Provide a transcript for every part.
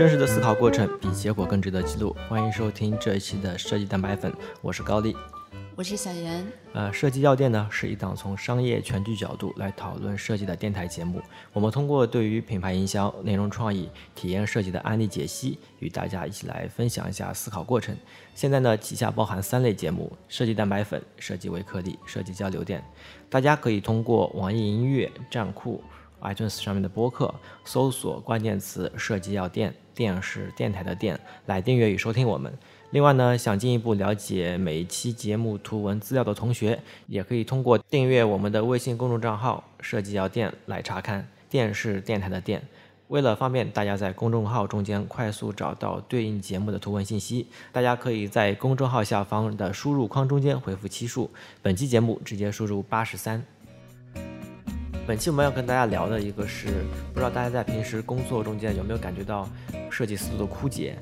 真实的思考过程比结果更值得记录。欢迎收听这一期的设计蛋白粉，我是高丽。我是小严。呃，设计药店呢是一档从商业全局角度来讨论设计的电台节目。我们通过对于品牌营销、内容创意、体验设计的案例解析，与大家一起来分享一下思考过程。现在呢，旗下包含三类节目：设计蛋白粉、设计微颗粒、设计交流店。大家可以通过网易云音乐、站酷、iTunes 上面的播客搜索关键词“设计药店”，电是电台的电，来订阅与收听我们。另外呢，想进一步了解每一期节目图文资料的同学，也可以通过订阅我们的微信公众账号“设计要店”来查看。电是电台的电。为了方便大家在公众号中间快速找到对应节目的图文信息，大家可以在公众号下方的输入框中间回复期数。本期节目直接输入八十三。本期我们要跟大家聊的一个是，不知道大家在平时工作中间有没有感觉到设计思路的枯竭？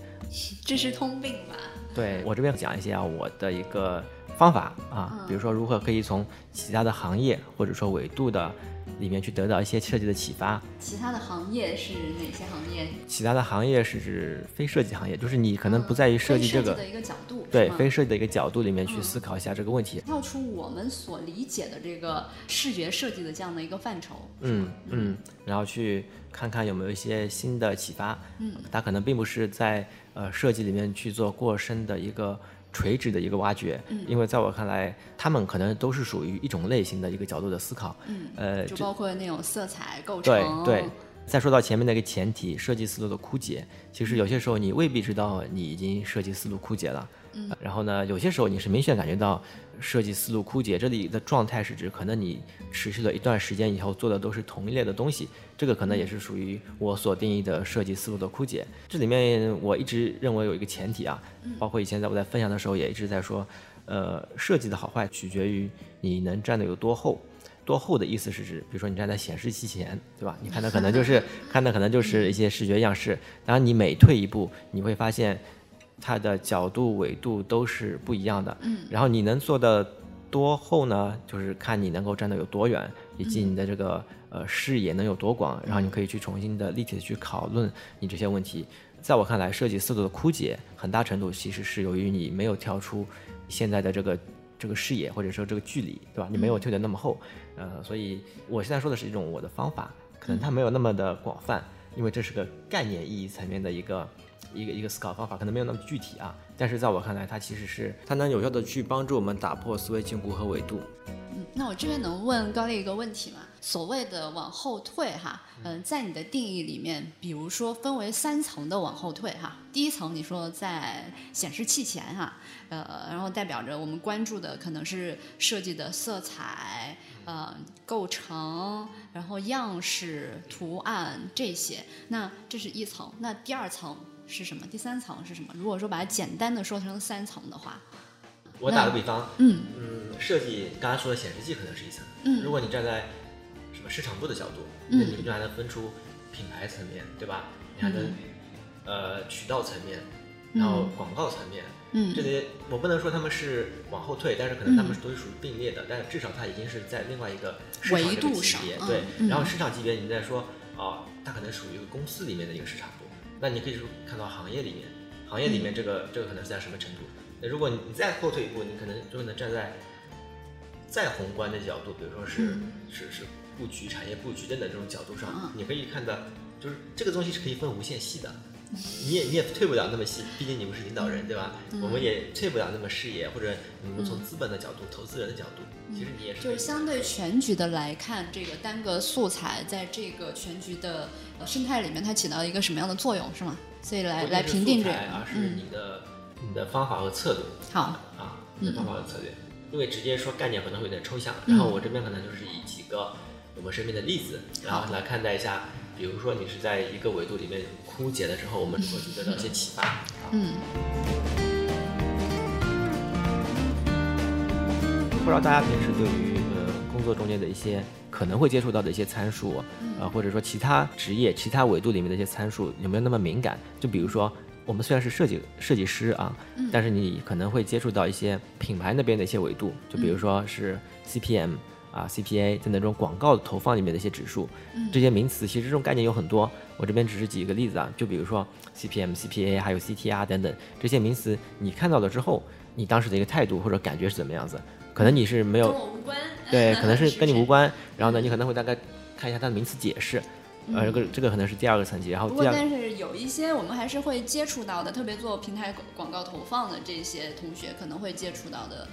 这是通病吧？对我这边讲一些啊，我的一个方法啊，比如说如何可以从其他的行业或者说维度的。里面去得到一些设计的启发。其他的行业是哪些行业？其他的行业是指非设计行业，就是你可能不在于设计这个的一个角度，对非设计的一个角度里面去思考一下这个问题，跳出我们所理解的这个视觉设计的这样的一个范畴。嗯嗯，然后去看看有没有一些新的启发。嗯，它可能并不是在呃设计里面去做过深的一个。垂直的一个挖掘，因为在我看来，他们可能都是属于一种类型的一个角度的思考。嗯，呃，就包括那种色彩构成。对对。再说到前面那个前提，设计思路的枯竭，其实有些时候你未必知道你已经设计思路枯竭了。然后呢，有些时候你是明显感觉到。设计思路枯竭，这里的状态是指可能你持续了一段时间以后做的都是同一类的东西，这个可能也是属于我所定义的设计思路的枯竭。这里面我一直认为有一个前提啊，包括以前在我在分享的时候也一直在说，呃，设计的好坏取决于你能站得有多厚。多厚的意思是指，比如说你站在显示器前，对吧？你看的可能就是看的可能就是一些视觉样式，然你每退一步，你会发现。它的角度、纬度都是不一样的，嗯，然后你能做的多厚呢？就是看你能够站得有多远，以及你的这个呃视野能有多广，然后你可以去重新的立体的去讨论你这些问题。在我看来，设计思路的枯竭，很大程度其实是由于你没有跳出现在的这个这个视野或者说这个距离，对吧？你没有推得那么厚，呃，所以我现在说的是一种我的方法，可能它没有那么的广泛，因为这是个概念意义层面的一个。一个一个思考方法可能没有那么具体啊，但是在我看来，它其实是它能有效的去帮助我们打破思维禁锢和维度。嗯，那我这边能问高丽一个问题吗？所谓的往后退哈，嗯，在你的定义里面，比如说分为三层的往后退哈，第一层你说在显示器前哈，呃，然后代表着我们关注的可能是设计的色彩。呃，构成，然后样式、图案这些，那这是一层。那第二层是什么？第三层是什么？如果说把它简单的说成三层的话，我打个比方，嗯嗯，设计刚才说的显示器可能是一层，嗯，如果你站在什么市场部的角度，那你们就还能分出品牌层面，对吧？你还能呃渠道层面，然后广告层面。嗯，这些我不能说他们是往后退，但是可能他们都是属于并列的，但是至少它已经是在另外一个维度上，对。然后市场级别，你再说啊，它可能属于一个公司里面的一个市场部，那你可以说看到行业里面，行业里面这个这个可能是在什么程度？那如果你你再后退一步，你可能就能站在再宏观的角度，比如说是是是布局产业布局等等这种角度上，你可以看到，就是这个东西是可以分无限细的。你也你也退不了那么细，毕竟你们是领导人，对吧？我们也退不了那么视野，或者你们从资本的角度、投资人的角度，其实你也是。就是相对全局的来看，这个单个素材在这个全局的生态里面，它起到一个什么样的作用，是吗？所以来来评定这个，而是你的你的方法和策略。好啊，你的方法和策略，因为直接说概念可能会有点抽象，然后我这边可能就是以几个我们身边的例子，然后来看待一下。比如说，你是在一个维度里面枯竭了之后，我们如何去得到一些启发？嗯。不知道大家平时对于呃工作中间的一些可能会接触到的一些参数，啊，或者说其他职业、其他维度里面的一些参数，有没有那么敏感？就比如说，我们虽然是设计设计师啊，但是你可能会接触到一些品牌那边的一些维度，就比如说是 CPM。啊 CPA 在那种广告投放里面的一些指数，这些名词其实这种概念有很多。我这边只是举一个例子啊，就比如说 CPM、CPA 还有 CTR 等等这些名词，你看到了之后，你当时的一个态度或者感觉是怎么样子？可能你是没有跟我无关，对，可能是跟你无关。然后呢，你可能会大概看一下它的名词解释，呃，这个这个可能是第二个层级。然后不过，但是有一些我们还是会接触到的，特别做平台广告投放的这些同学，可能会接触到的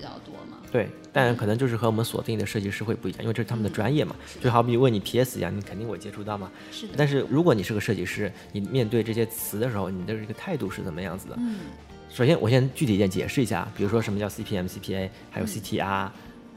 比较多嘛。对，但可能就是和我们锁定的设计师会不一样，因为这是他们的专业嘛。就好比问你 PS 一样，你肯定会接触到嘛。是的，但是如果你是个设计师，你面对这些词的时候，你的这个态度是怎么样子的？嗯，首先，我先具体一点解释一下，比如说什么叫 CPM、CPA，还有嗯 CTR、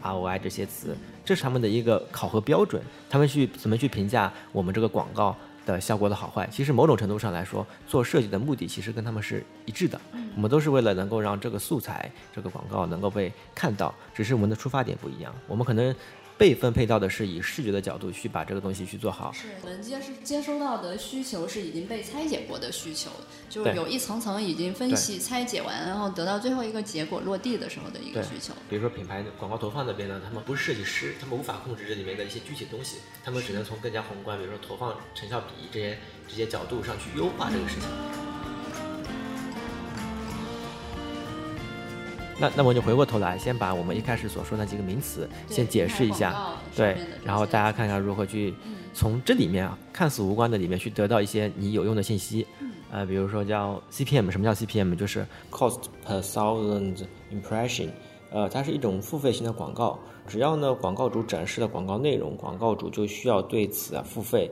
ROI 这些词，这是他们的一个考核标准，他们去怎么去评价我们这个广告的效果的好坏。其实某种程度上来说，做设计的目的其实跟他们是一致的，我们都是为了能够让这个素材、这个广告能够被看到，只是我们的出发点不一样，我们可能。被分配到的是以视觉的角度去把这个东西去做好，是我们接是接收到的需求是已经被拆解过的需求，就是有一层层已经分析、拆解完，然后得到最后一个结果落地的时候的一个需求。比如说品牌广告投放那边呢，他们不是设计师，他们无法控制这里面的一些具体东西，他们只能从更加宏观，比如说投放成效比这些这些角度上去优化这个事情。那那么就回过头来，先把我们一开始所说的几个名词先解释一下，对然后大家看看如何去从这里面啊看似无关的里面去得到一些你有用的信息。呃，比如说叫 CPM，什么叫 CPM？就是 cost per thousand impression，呃，它是一种付费型的广告。只要呢广告主展示了广告内容，广告主就需要对此啊付费。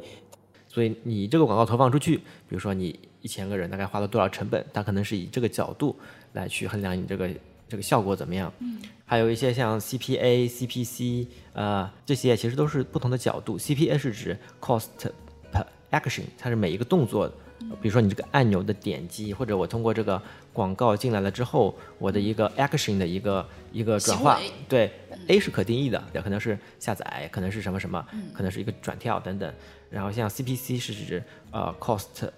所以你这个广告投放出去，比如说你一千个人大概花了多少成本，它可能是以这个角度来去衡量你这个这个效果怎么样。嗯，还有一些像 CPA、CPC，呃，这些其实都是不同的角度。CPA 是指 cost per action，它是每一个动作，比如说你这个按钮的点击，或者我通过这个广告进来了之后，我的一个 action 的一个一个转化，对，A 是可定义的，也可能是下载，可能是什么什么，可能是一个转跳等等。然后像 CPC 是指呃 cost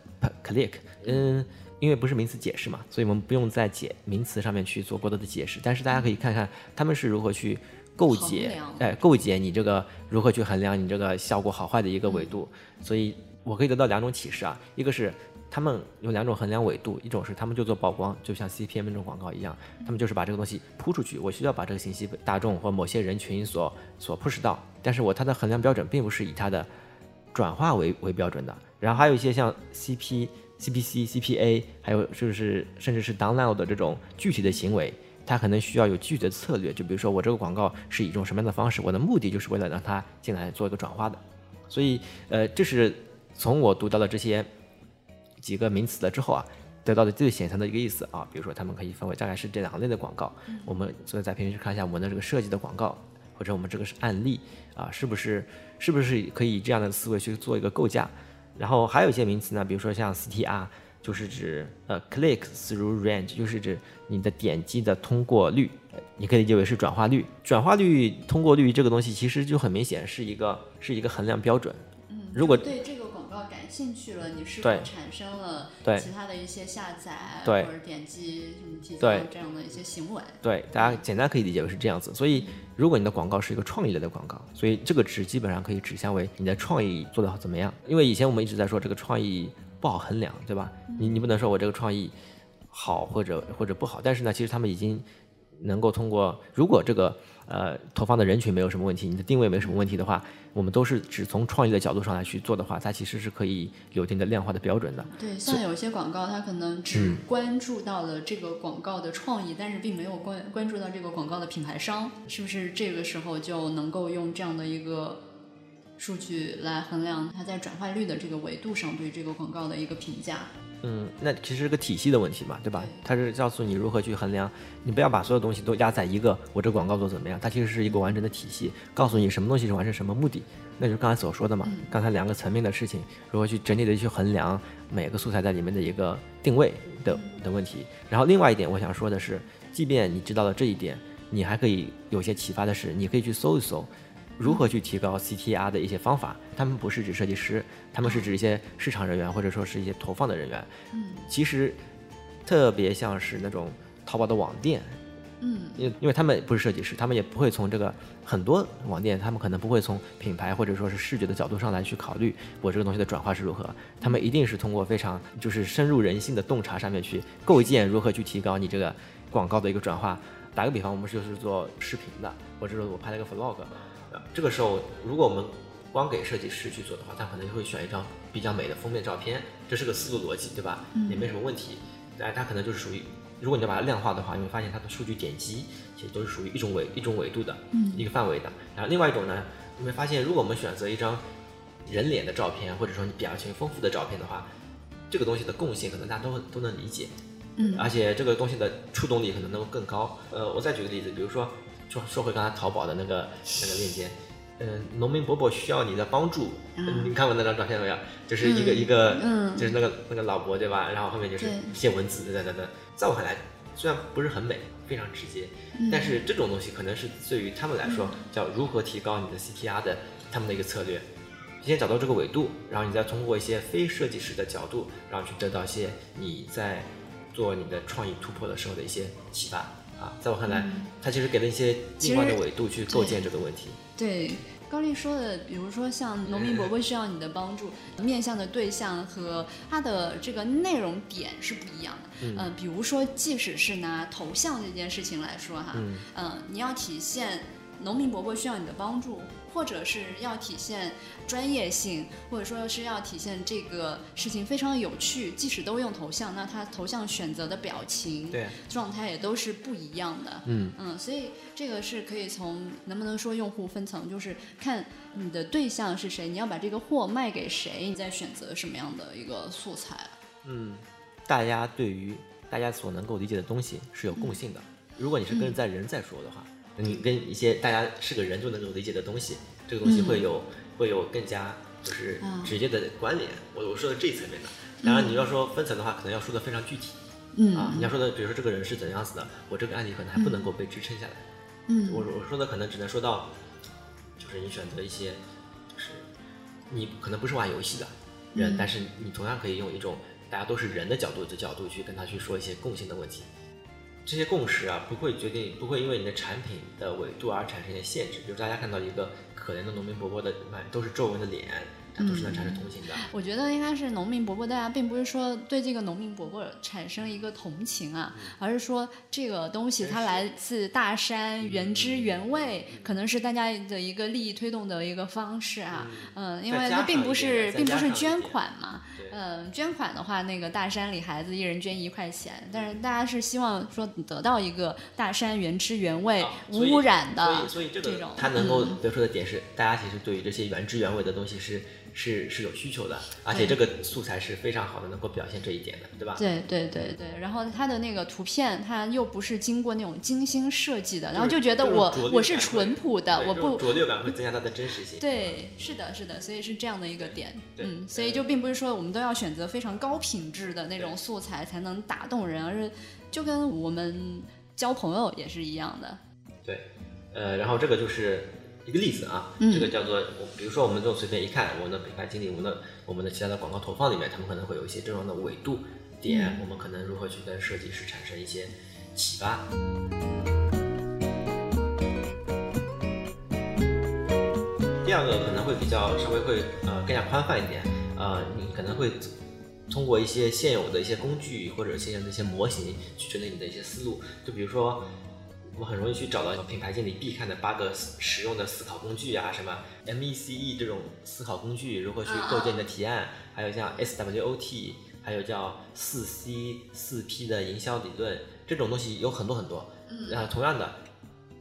click，嗯，因为不是名词解释嘛，所以我们不用在解名词上面去做过多的解释。但是大家可以看看他们是如何去构解哎，构解你这个如何去衡量你这个效果好坏的一个维度。所以我可以得到两种启示啊，一个是他们有两种衡量维度，一种是他们就做曝光，就像 CPM 这种广告一样，他们就是把这个东西铺出去，我需要把这个信息被大众或某些人群所所 push 到，但是我它的衡量标准并不是以它的转化为为标准的。然后还有一些像 CP、CPC、CPA，还有就是甚至是 download 的这种具体的行为，它可能需要有具体的策略。就比如说我这个广告是以一种什么样的方式，我的目的就是为了让它进来做一个转化的。所以呃，这是从我读到的这些几个名词了之后啊，得到的最显层的一个意思啊。比如说，他们可以分为大概是这两类的广告。我们所以在平时看一下我们的这个设计的广告，或者我们这个是案例啊，是不是是不是可以以这样的思维去做一个构架？然后还有一些名词呢，比如说像 CTR，就是指呃 click through range，就是指你的点击的通过率，呃你可以理解为是转化率。转化率、通过率这个东西其实就很明显是一个是一个衡量标准。嗯，如果对这兴趣了，你是否对产生了对其他的一些下载对或者点击、什么提对交这样的一些行为？对，大家简单可以理解为是这样子。所以，如果你的广告是一个创意类的广告，所以这个值基本上可以指向为你的创意做得怎么样。因为以前我们一直在说这个创意不好衡量，对吧？你你不能说我这个创意好或者或者不好，但是呢，其实他们已经能够通过，如果这个呃投放的人群没有什么问题，你的定位没什么问题的话，我们都是只从创意的角度上来去做的话，它其实是可以有一定的量化的标准的。对，像有些广告，它可能嗯只关注到了这个广告的创意，但是并没有关关注到这个广告的品牌商，是不是这个时候就能够用这样的一个数据来衡量它在转化率的这个维度上对这个广告的一个评价？嗯，那其实是个体系的问题嘛，对吧？它是告诉你如何去衡量，你不要把所有东西都压在一个我这广告做怎么样，它其实是一个完整的体系，告诉你什么东西是完成什么目的，那就是刚才所说的嘛，刚才两个层面的事情，如何去整体的去衡量每个素材在里面的一个定位的的问题。然后另外一点我想说的是，即便你知道了这一点，你还可以有些启发的是，你可以去搜一搜。如何去提高 CTR 的一些方法？他们不是指设计师，他们是指一些市场人员或者说是一些投放的人员。嗯，其实特别像是那种淘宝的网店，嗯，因为因为他们不是设计师，他们也不会从这个很多网店，他们可能不会从品牌或者说是视觉的角度上来去考虑我这个东西的转化是如何，他们一定是通过非常就是深入人心的洞察上面去构建如何去提高你这个广告的一个转化。打个比方，我们就是做视频的，或者说我拍了个 vlog，呃这个时候如果我们光给设计师去做的话，他可能就会选一张比较美的封面照片，这是个思路逻辑，对吧？也没什么问题。但是它可能就是属于，如果你要把它量化的话，你会发现它的数据点击其实都是属于一种维一种维度的，一个范围的。然后另外一种呢，你会发现，如果我们选择一张人脸的照片，或者说你表情丰富的照片的话，这个东西的共性可能大家都都能理解，嗯而且这个东西的触动力可能能够更高。呃，我再举个例子，比如说说说回刚才淘宝的那个那个链接，嗯、农民伯伯需要你的帮助。嗯你看过那张照片没有？就是一个、一个，嗯就是那个那个老伯对吧？然后后面就是一些文字，等等等等。在我看来，虽然不是很美，非常直接，嗯但是这种东西可能是对于他们来说，叫如何提高你的 CTR 的他们的一个策略。先找到这个纬度，然后你再通过一些非设计师的角度，然后去得到一些你在做你的创意突破的时候的一些启发啊。在我看来，他其实给了一些另外的维度去构建这个问题。对。高丽说的，比如说像农民伯伯需要你的帮助，面向的对象和它的这个内容点是不一样的。嗯、比如说，即使是拿头像这件事情来说哈，嗯嗯，你要体现农民伯伯需要你的帮助，或者是要体现专业性，或者说是要体现这个事情非常有趣，即使都用头像，那他头像选择的表情、对，状态也都是不一样的。嗯嗯，所以这个是可以从能不能说用户分层，就是看你的对象是谁，你要把这个货卖给谁，你再选择什么样的一个素材。嗯，大家对于大家所能够理解的东西是有共性的。如果你是跟在人在说的话，你跟一些大家是个人就能够理解的东西，这个东西会有、会有更加就是啊直接的关联。我我说的这一层面的。当然，你要说分层的话，可能要说的非常具体。嗯啊，你要说的，比如说这个人是怎样子的，我这个案例可能还不能够被支撑下来。嗯我我说的可能只能说到，就是你选择一些，就是你可能不是玩游戏的人，嗯但是你同样可以用一种大家都是人的角度的角度去跟他去说一些共性的问题。这些共识啊，不会决定，不会因为你的产品的纬度而产生一些限制。比如大家看到一个可怜的农民伯伯的满都是皱纹的脸，它都是能产生同情的。我觉得应该是农民伯伯，大家并不是说对这个农民伯伯产生一个同情啊，而是说这个东西它来自大山，原汁原味，可能是大家的一个利益推动的一个方式啊。嗯，因为它并不是并不是捐款嘛。对嗯，捐款的话，那个大山里孩子一人捐一块钱，但是大家是希望说得到一个大山原汁原味、啊无污染的所以所以这个这种。它能够嗯得出的点是，大家其实对于这些原汁原味的东西是是是有需求的，而且这个素材是非常好的，能够表现这一点的，对吧？对对对对，然后它的那个图片，它又不是经过那种精心设计的，然后就觉得我我是淳朴的，我不拙劣感会增加它的真实性。对，是的，是的，所以是这样的一个点，嗯，所以就并不是说我们都要选择非常高品质的那种素材才能打动人，而是就跟我们交朋友也是一样的，对，呃，然后这个就是一个例子啊，嗯这个叫做，比如说我们这种随便一看，我们的品牌经理，我们的我们的其他的广告投放里面，他们可能会有一些这样的纬度点，嗯我们可能如何去跟设计师产生一些启发。第二个可能会比较稍微会呃更加宽泛一点，呃，你可能会通过一些现有的一些工具或者现有的一些模型去整理你的一些思路，就比如说。我们很容易去找到品牌经理必看的八个实用的思考工具啊，什么 MECE 这种思考工具，如何去构建你的提案，还有像 SWOT，还有叫四 C 四 P 的营销理论，这种东西有很多很多。嗯呃，同样的，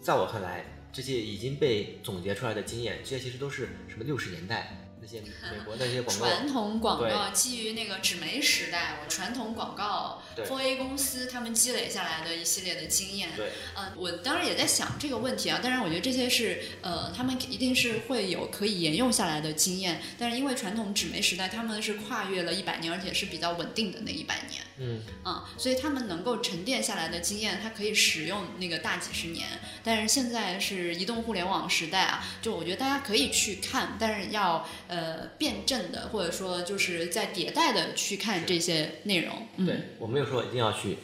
在我看来，这些已经被总结出来的经验，这些其实都是什么六十年代那些美国的那些广告，传统广告基于那个纸媒时代，我传统广告对 4A 公司他们积累下来的一系列的经验，对，嗯，我当然也在想这个问题啊。当然，我觉得这些是呃，他们一定是会有可以沿用下来的经验。但是因为传统纸媒时代，他们是跨越了一百年，而且是比较稳定的那一百年，嗯，啊、所以他们能够沉淀下来的经验，它可以使用那个大几十年。但是现在是移动互联网时代啊，就我觉得大家可以去看，但是要呃辩证的，或者说就是在迭代的去看这些内容。嗯、对我没有说一定要去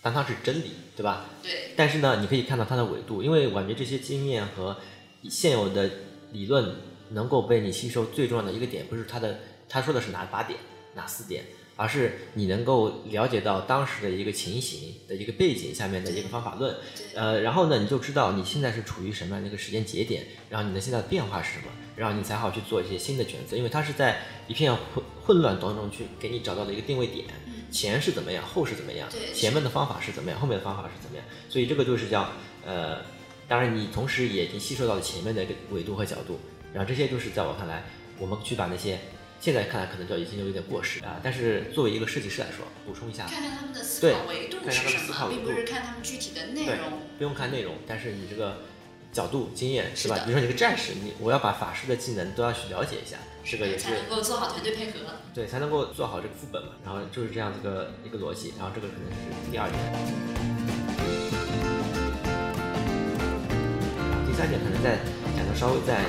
当它是真理，对吧？对，但是呢，你可以看到它的维度，因为我感觉这些经验和现有的理论能够被你吸收，最重要的一个点不是它的，他说的是哪八点、哪四点，而是你能够了解到当时的一个情形的一个背景下面的一个方法论，呃，然后呢，你就知道你现在是处于什么样的一个时间节点，然后你的现在的变化是什么，然后你才好去做一些新的选择，因为它是在一片混混乱当中去给你找到的一个定位点。前是怎么样，后是怎么样？前面的方法是怎么样，后面的方法是怎么样？所以这个就是叫呃，当然你同时也已经吸收到了前面的一个维度和角度，然后这些就是在我看来，我们去把那些现在看来可能就已经有点过时啊，但是作为一个设计师来说，补充一下，看看他们的思考维度看看他们是什么，思考维度并不是看他们具体的内容。，不用看内容，但是你这个角度、经验是吧？是比如说你个战士，你我要把法师的技能都要去了解一下，这个也是才能够做好团队配合。对，才能够做好这个副本嘛。然后就是这样子个一个逻辑，然后这个可能是第二点。第三点可能再讲的稍微再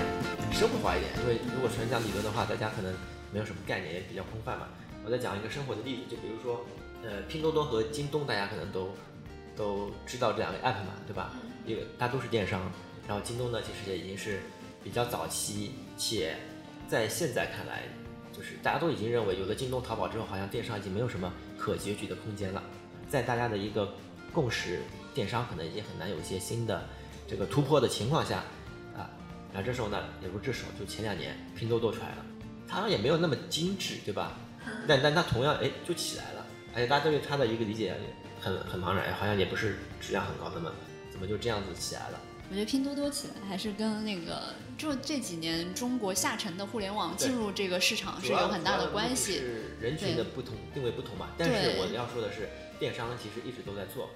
生活化一点，因为如果纯讲理论的话，大家可能没有什么概念，也比较空泛嘛。我再讲一个生活的例子，就比如说，呃，拼多多和京东，大家可能都都知道这两个 app 嘛，对吧？一个它都是电商，然后京东呢，其实也已经是比较早期，且在现在看来，就是大家都已经认为，有了京东、淘宝之后，好像电商已经没有什么可拮据的空间了。在大家的一个共识，电商可能也很难有一些新的这个突破的情况下，啊，然后这时候呢，也不是这时候，就前两年拼多多出来了，它好像也没有那么精致，对吧？但但它同样哎就起来了，而且大家对它的一个理解很很茫然，好像也不是质量很高，的嘛怎么就这样子起来了？我觉得拼多多起来还是跟那个就这几年中国下沉的互联网进入这个市场是有很大的关系。是人群的不同定位不同嘛。但是我要说的是，电商其实一直都在做，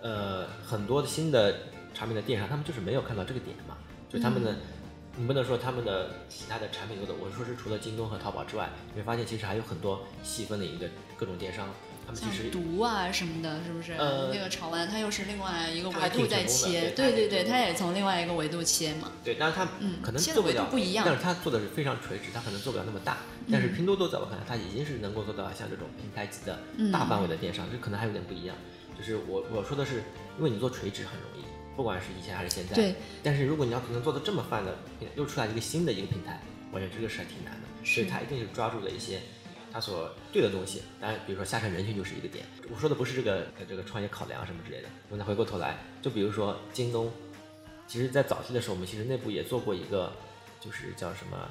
呃，很多的新的产品的电商，他们就是没有看到这个点嘛，就他们嗯的。你不能说他们的其他的产品做的，我说是除了京东和淘宝之外，你会发现其实还有很多细分领域的各种电商，他们其实毒啊什么的，是不是？呃那个潮玩它又是另外一个维度在切，对对对对，它也从另外一个维度切嘛。对，但是它嗯可能切的做不了，不一样但是它做的是非常垂直，它可能做不了那么大。但是拼多多在我看来，它已经是能够做到像这种平台级的嗯大范围的电商，这可能还有点不一样。就是我我说的是，因为你做垂直很容易，不管是以前还是现在。对。但是如果你要能做的这么泛的，又出来一个新的一个平台，我觉得这个事还挺难的。所以是它一定是抓住了一些它所对的东西。当然，比如说下沉人群就是一个点。我说的不是这个呃这个创业考量什么之类的。我们再回过头来，就比如说京东，其实在早期的时候，我们其实内部也做过一个，就是叫什么，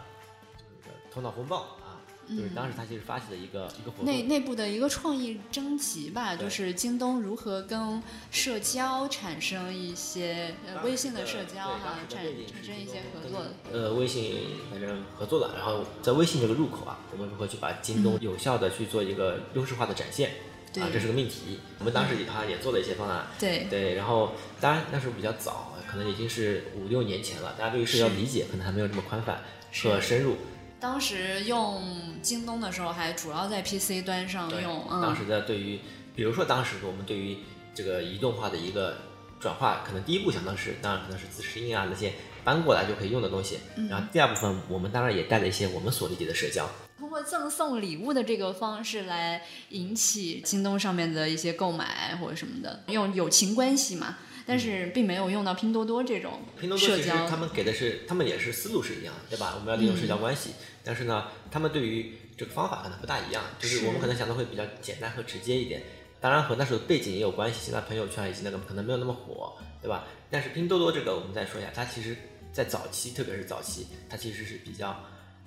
就是头脑风暴啊，就是当时他其实发起的一个一个活动。内内部的一个创意征集吧，就是京东如何跟社交产生一些呃微信的社交哈、产产生一些合作。呃，微信反正合作了，然后在微信这个入口啊，我们如何去把京东有效的去做一个优势化的展现？对啊，这是个命题。我们当时也好像也做了一些方案。对对，然后当然那时候比较早，可能已经是五六年前了，大家对于社交理解可能还没有这么宽泛和深入。当时用京东的时候，还主要在 PC 端上用，嗯，当时的对于，比如说当时我们对于这个移动化的一个转化，可能第一步想到是，当然可能是自适应啊那些搬过来就可以用的东西。嗯然后第二部分，我们当然也带了一些我们所理解的社交。通过赠送礼物的这个方式来引起京东上面的一些购买或者什么的，用友情关系嘛。但是并没有用到拼多多这种拼多多其实，他们给的是，他们也是思路是一样的，对吧？我们要利用社交关系，但是呢，他们对于这个方法可能不大一样，就是是我们可能想的会比较简单和直接一点。当然和那时候背景也有关系，现在朋友圈以及那个可能没有那么火，对吧？但是拼多多这个我们再说一下，它其实在早期，特别是早期，它其实是比较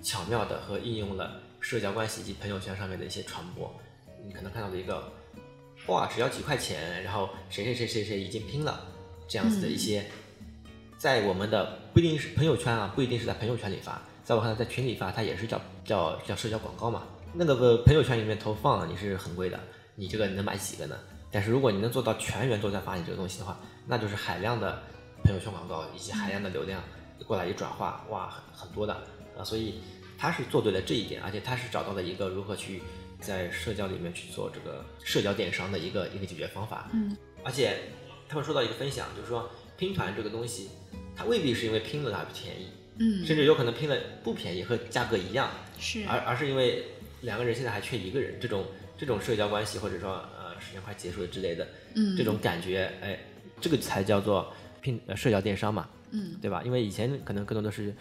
巧妙的和应用了社交关系以及朋友圈上面的一些传播。你可能看到的一个，哇，只要几块钱，然后谁谁谁谁谁已经拼了，这样子的一些，在我们的不一定是朋友圈啊，不一定是在朋友圈里发，在我看来，在群里发，它也是叫叫叫社交广告嘛。那个呃朋友圈里面投放你是很贵的，你这个能买几个呢？但是如果你能做到全员都在发你这个东西的话，那就是海量的朋友圈广告以及海量的流量过来一转化，哇，很很多的啊，所以他是做对了这一点，而且他是找到了一个如何去在社交里面去做这个社交电商的一个一个解决方法。嗯，而且他们说到一个分享，就是说拼团这个东西，它未必是因为拼了它便宜，嗯，甚至有可能拼了不便宜和价格一样，是。而而是因为两个人现在还缺一个人，这种这种社交关系或者说呃时间快结束了之类的，嗯。这种感觉，哎，这个才叫做拼呃社交电商嘛，嗯，对吧？因为以前可能更多的是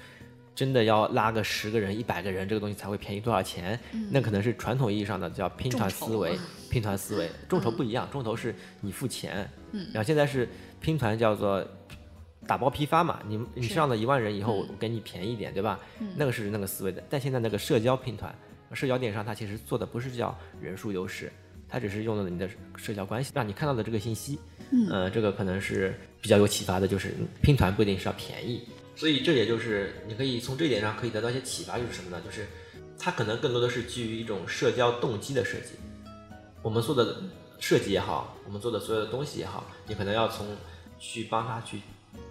真的要拉个十个人、一百个人，这个东西才会便宜多少钱，那可能是传统意义上的叫拼团思维，拼团思维，众筹不一样，众筹是你付钱，嗯，然后现在是拼团叫做。打包批发嘛，你你上了一万人以后，我给你便宜一点，对吧？那个是那个思维的。但现在那个社交拼团、社交电商，它其实做的不是叫人数优势，它只是用了你的社交关系，让你看到的这个信息。嗯，呃，这个可能是比较有启发的，就是拼团不一定是要便宜。所以这也就是你可以从这一点上可以得到一些启发，就是什么呢？就是它可能更多的是基于一种社交动机的设计。我们做的设计也好，我们做的所有的东西也好，你可能要从去帮他去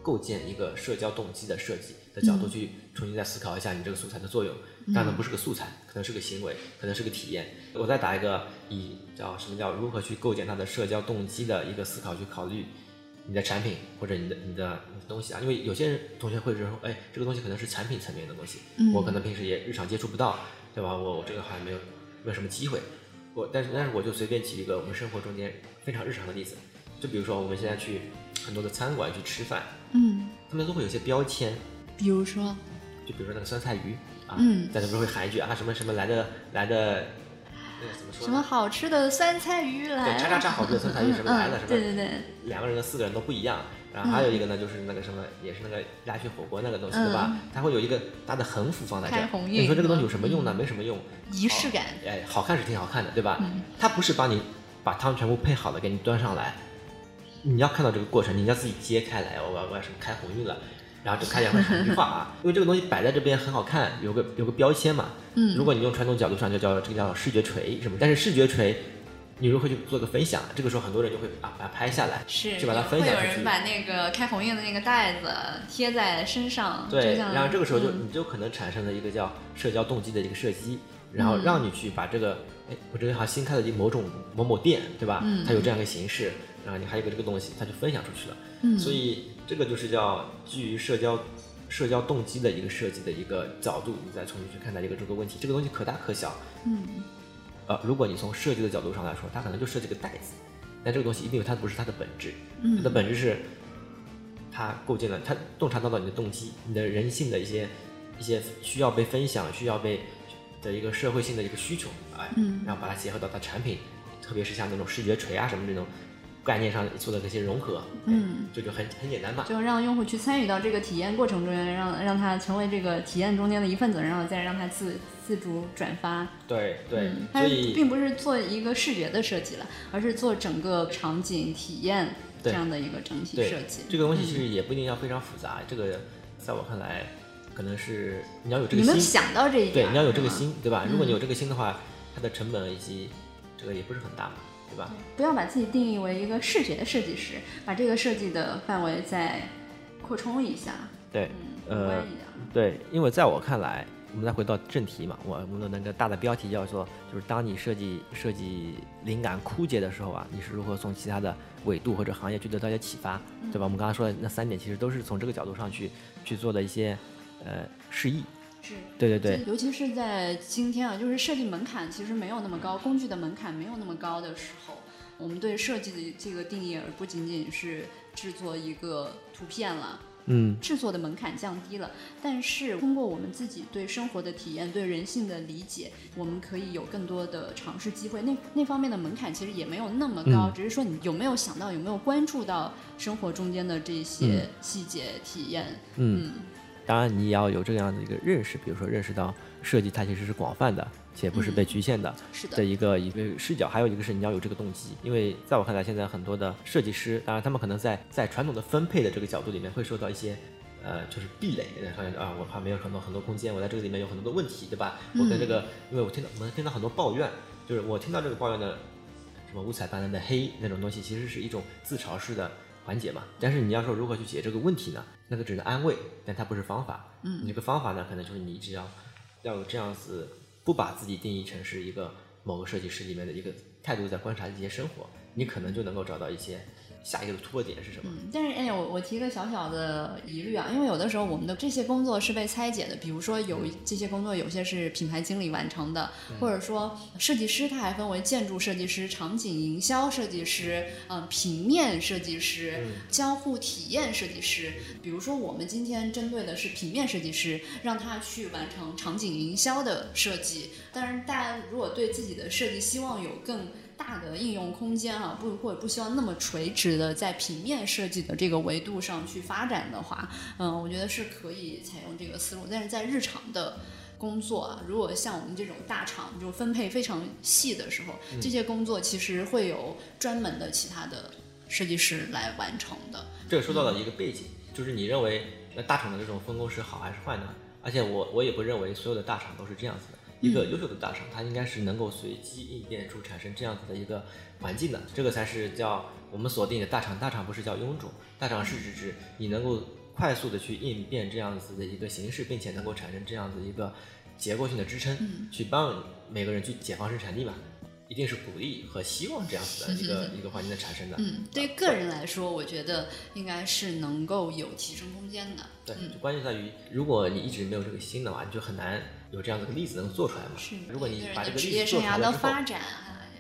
构建一个社交动机的设计的角度去重新再思考一下你这个素材的作用。当然不是个素材，可能是个行为，可能是个体验。我再打一个以叫什么叫如何去构建它的社交动机的一个思考去考虑你的产品或者你的你的东西啊，因为有些人同学会认为说，哎，这个东西可能是产品层面的东西，我可能平时也日常接触不到，对吧？我我这个好像没有没有什么机会。我但是但是我就随便举一个我们生活中间非常日常的例子，就比如说我们现在去很多的餐馆去吃饭，嗯，他们都会有些标签，比如说，就比如说那个酸菜鱼啊，嗯。在那边会喊一句啊什么什么来的来的，那个怎么说？什么好吃的酸菜鱼来对，叉叉叉好吃的酸菜鱼什么来了？对对对，两个人的四个人都不一样。然后还有一个呢，就是那个什么，也是那个鸭血火锅那个东西，对吧？它会有一个大的横幅放在这你说这个东西有什么用呢？没什么用，仪式感，哎，好看是挺好看的，对吧？嗯它不是帮你把汤全部配好了给你端上来，你要看到这个过程，你要自己揭开来，我要我要什么开红运了，然后就开两会喊一句话啊，因为这个东西摆在这边很好看，有个有个标签嘛。嗯如果你用传统角度上就叫这个叫视觉锤什么，但是视觉锤。你如何去做个分享？这个时候很多人就会啊把它拍下来，是就把它分享出去。有人把那个开红印的那个袋子贴在身上，对，然后这个时候就、嗯你就可能产生了一个叫社交动机的一个射击，然后让你去把这个，哎，我这个好像新开了一某种某某店，对吧？嗯它有这样一个形式，然后你还有一个这个东西，它就分享出去了。嗯所以这个就是叫基于社交社交动机的一个设计的一个角度，你再重新去看待一个这个问题，这个东西可大可小。嗯呃，如果你从设计的角度上来说，它可能就设计个袋子，但这个东西一定有它不是它的本质，嗯。它的本质是它构建了，它洞察到了你的动机，你的人性的一些一些需要被分享、需要被的一个社会性的一个需求，哎，嗯然后把它结合到它产品，特别是像那种视觉锤啊什么这种概念上做的这些融合，嗯，这就很很简单嘛。就让用户去参与到这个体验过程中间，让让他成为这个体验中间的一份子，然后再让他自自主转发。对对，嗯，它并不是做一个视觉的设计了，而是做整个场景体验这样的一个整体设计。这个东西其嗯实也不一定要非常复杂，这个在我看来，可能是你要有这你们个心，想到这一点对，你要有这个，心，对吧？如果你嗯有这个心的话，它的成本以及这个也不是很大嘛，对吧？不要把自己定义为一个视觉的设计师，把这个设计的范围再扩充一下，对，嗯。对，因为在我看来，我们再回到正题嘛，我我们的那个大的标题叫做，就是当你设计设计灵感枯竭的时候啊，你是如何从其他的纬度或者行业去得到一些启发，对吧？我们刚才说的那三点，其实都是从这个角度上去去做的一些呃示意。是，对对对，尤其是在今天啊，就是设计门槛其实没有那么高，工具的门槛没有那么高的时候，我们对设计的这个定义，而不仅仅是制作一个图片了。嗯，制作的门槛降低了，但是通过我们自己对生活的体验、对人性的理解，我们可以有更多的尝试机会。那那方面的门槛其实也没有那么高，嗯只是说你有没有想到、有没有关注到生活中间的这些细节体验。嗯当然你也要有这样的一个认识，比如说认识到设计它其实是广泛的，且不是被局限的。是的的，一个一个视角，还有一个是你要有这个动机，因为在我看来，现在很多的设计师，当然他们可能在在传统的分配的这个角度里面会受到一些。呃，就是壁垒，好像啊，我怕没有很多很多空间，我在这个里面有很多的问题，对吧？我跟这个，因为我听到我们听到很多抱怨，就是我听到这个抱怨的什么五彩斑斓的黑那种东西，其实是一种自嘲式的缓解嘛。但是你要说如何去解这个问题呢？那个只是安慰，但它不是方法。嗯，你这个方法呢，可能就是你只要要有这样子，不把自己定义成是一个某个设计师里面的一个态度，在观察一些生活，你可能就能够找到一些下一个突破点是什么？嗯，但是哎，我我提个小小的疑虑啊，因为有的时候我们的这些工作是被拆解的，比如说有这些工作有些是品牌经理完成的，或者说设计师他还分为建筑设计师、场景营销设计师、嗯、平面设计师、交互体验设计师。比如说我们今天针对的是平面设计师，让他去完成场景营销的设计。当然，大家如果对自己的设计希望有更大的应用空间啊，不或者不希望那么垂直的在平面设计的这个维度上去发展的话，嗯，我觉得是可以采用这个思路。但是在日常的工作啊，如果像我们这种大厂就分配非常细的时候，这些工作其实会有专门的其他的设计师来完成的。这个说到了一个背景，就是你认为那大厂的这种分工是好还是坏呢？而且我我也不认为所有的大厂都是这样子的。一个优秀的大厂，它应该是能够随机应变出产生这样子的一个环境的，这个才是叫我们锁定的大厂。大厂不是叫臃肿，大厂是指指你能够快速的去应变这样子的一个形式，并且能够产生这样子一个结构性的支撑，去帮每个人去解放生产力嘛。一定是鼓励和希望这样子的一个 一个环境的产生的。嗯，对于个人来说，我觉得应该是能够有提升空间的。对，就关键在于，如果你一直没有这个心的话，你就很难有这样的个例子能做出来嘛。是。如果你把这个职例子做出来的之发展。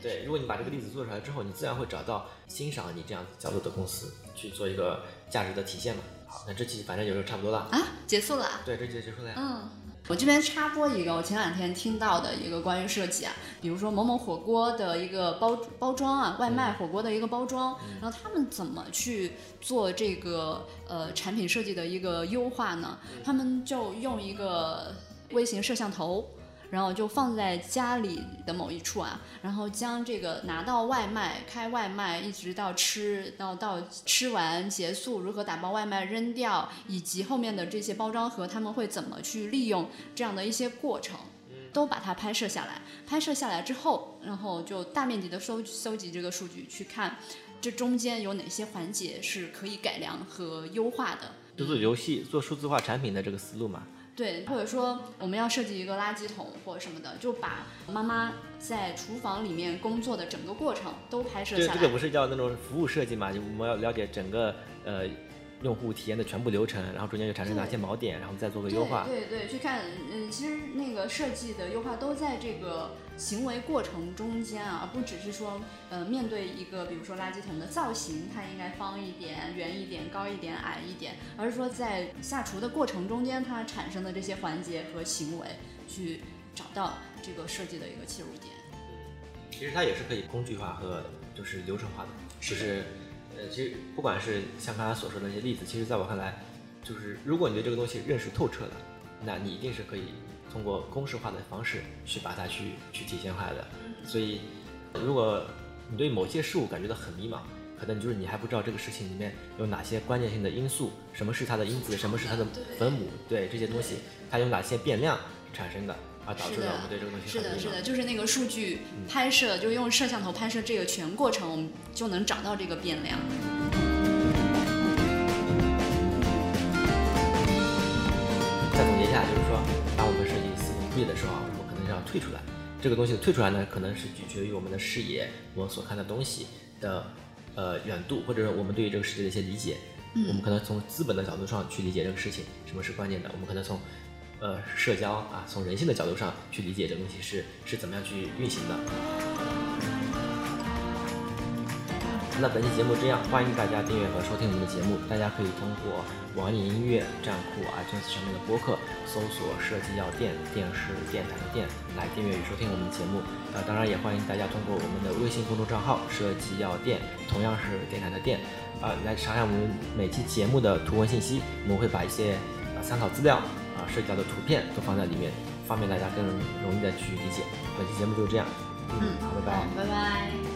对，如果你把这个例子做出来之后，你自然会找到欣赏你这样子角度的公司去做一个价值的体现嘛。好，那这期反正也就差不多了。啊，结束了。对，这期结束了呀。嗯。我这边插播一个，我前两天听到的一个关于设计啊，比如说某某火锅的一个包包装啊，外卖火锅的一个包装，然后他们怎么去做这个呃产品设计的一个优化呢？他们就用一个微型摄像头。然后就放在家里的某一处啊，然后将这个拿到外卖、开外卖，一直到吃到到吃完结束，如何打包外卖扔掉，以及后面的这些包装盒，他们会怎么去利用这样的一些过程，都把它拍摄下来。拍摄下来之后，然后就大面积的收收集这个数据，去看这中间有哪些环节是可以改良和优化的。就做游戏、做数字化产品的这个思路嘛。对，或者说我们要设计一个垃圾桶或者什么的，就把妈妈在厨房里面工作的整个过程都拍摄下来。这个不是叫那种服务设计嘛？就我们要了解整个呃。用户体验的全部流程，然后中间又产生哪些锚点，然后再做个优化。对对，去看，嗯，其实那个设计的优化都在这个行为过程中间啊，而不只是说，呃，面对一个比如说垃圾桶的造型，它应该方一点、圆一点、高一点、矮一点，而是说在下厨的过程中间，它产生的这些环节和行为，去找到这个设计的一个切入点。其实它也是可以工具化和就是流程化的，就是。呃，其实不管是像刚才所说的那些例子，其实在我看来，就是如果你对这个东西认识透彻了，那你一定是可以通过公式化的方式去把它去去体现化的。所以，如果你对某些事物感觉到很迷茫，可能就是你还不知道这个事情里面有哪些关键性的因素，什么是它的因子，什么是它的分母，对这些东西，它有哪些变量产生的。导致了我们对这个东西是的，是的，就是那个数据拍摄，就用摄像头拍摄这个全过程，我们就能找到这个变量。再总结一下，就是说，当我们设计思路不对的时候啊，我们可能要退出来。这个东西退出来呢，可能是取决于我们的视野，我们所看的东西的呃远度，或者说我们对于这个世界的一些理解。我们可能从资本的角度上去理解这个事情，什么是关键的？我们可能从呃，社交啊，从人性的角度上去理解这个东西是是怎么样去运行的。那本期节目这样，欢迎大家订阅和收听我们的节目。大家可以通过网易音乐、站酷、iTunes 上面的播客搜索“设计药店”，电视电台的店来订阅与收听我们的节目。呃，当然也欢迎大家通过我们的微信公众账号“设计药店”，同样是电台的店，啊，来查看我们每期节目的图文信息。我们会把一些呃参考资料。啊，涉及到的图片都放在里面，方便大家更容易的去理解。本期节目就是这样，嗯，好，拜拜，拜拜。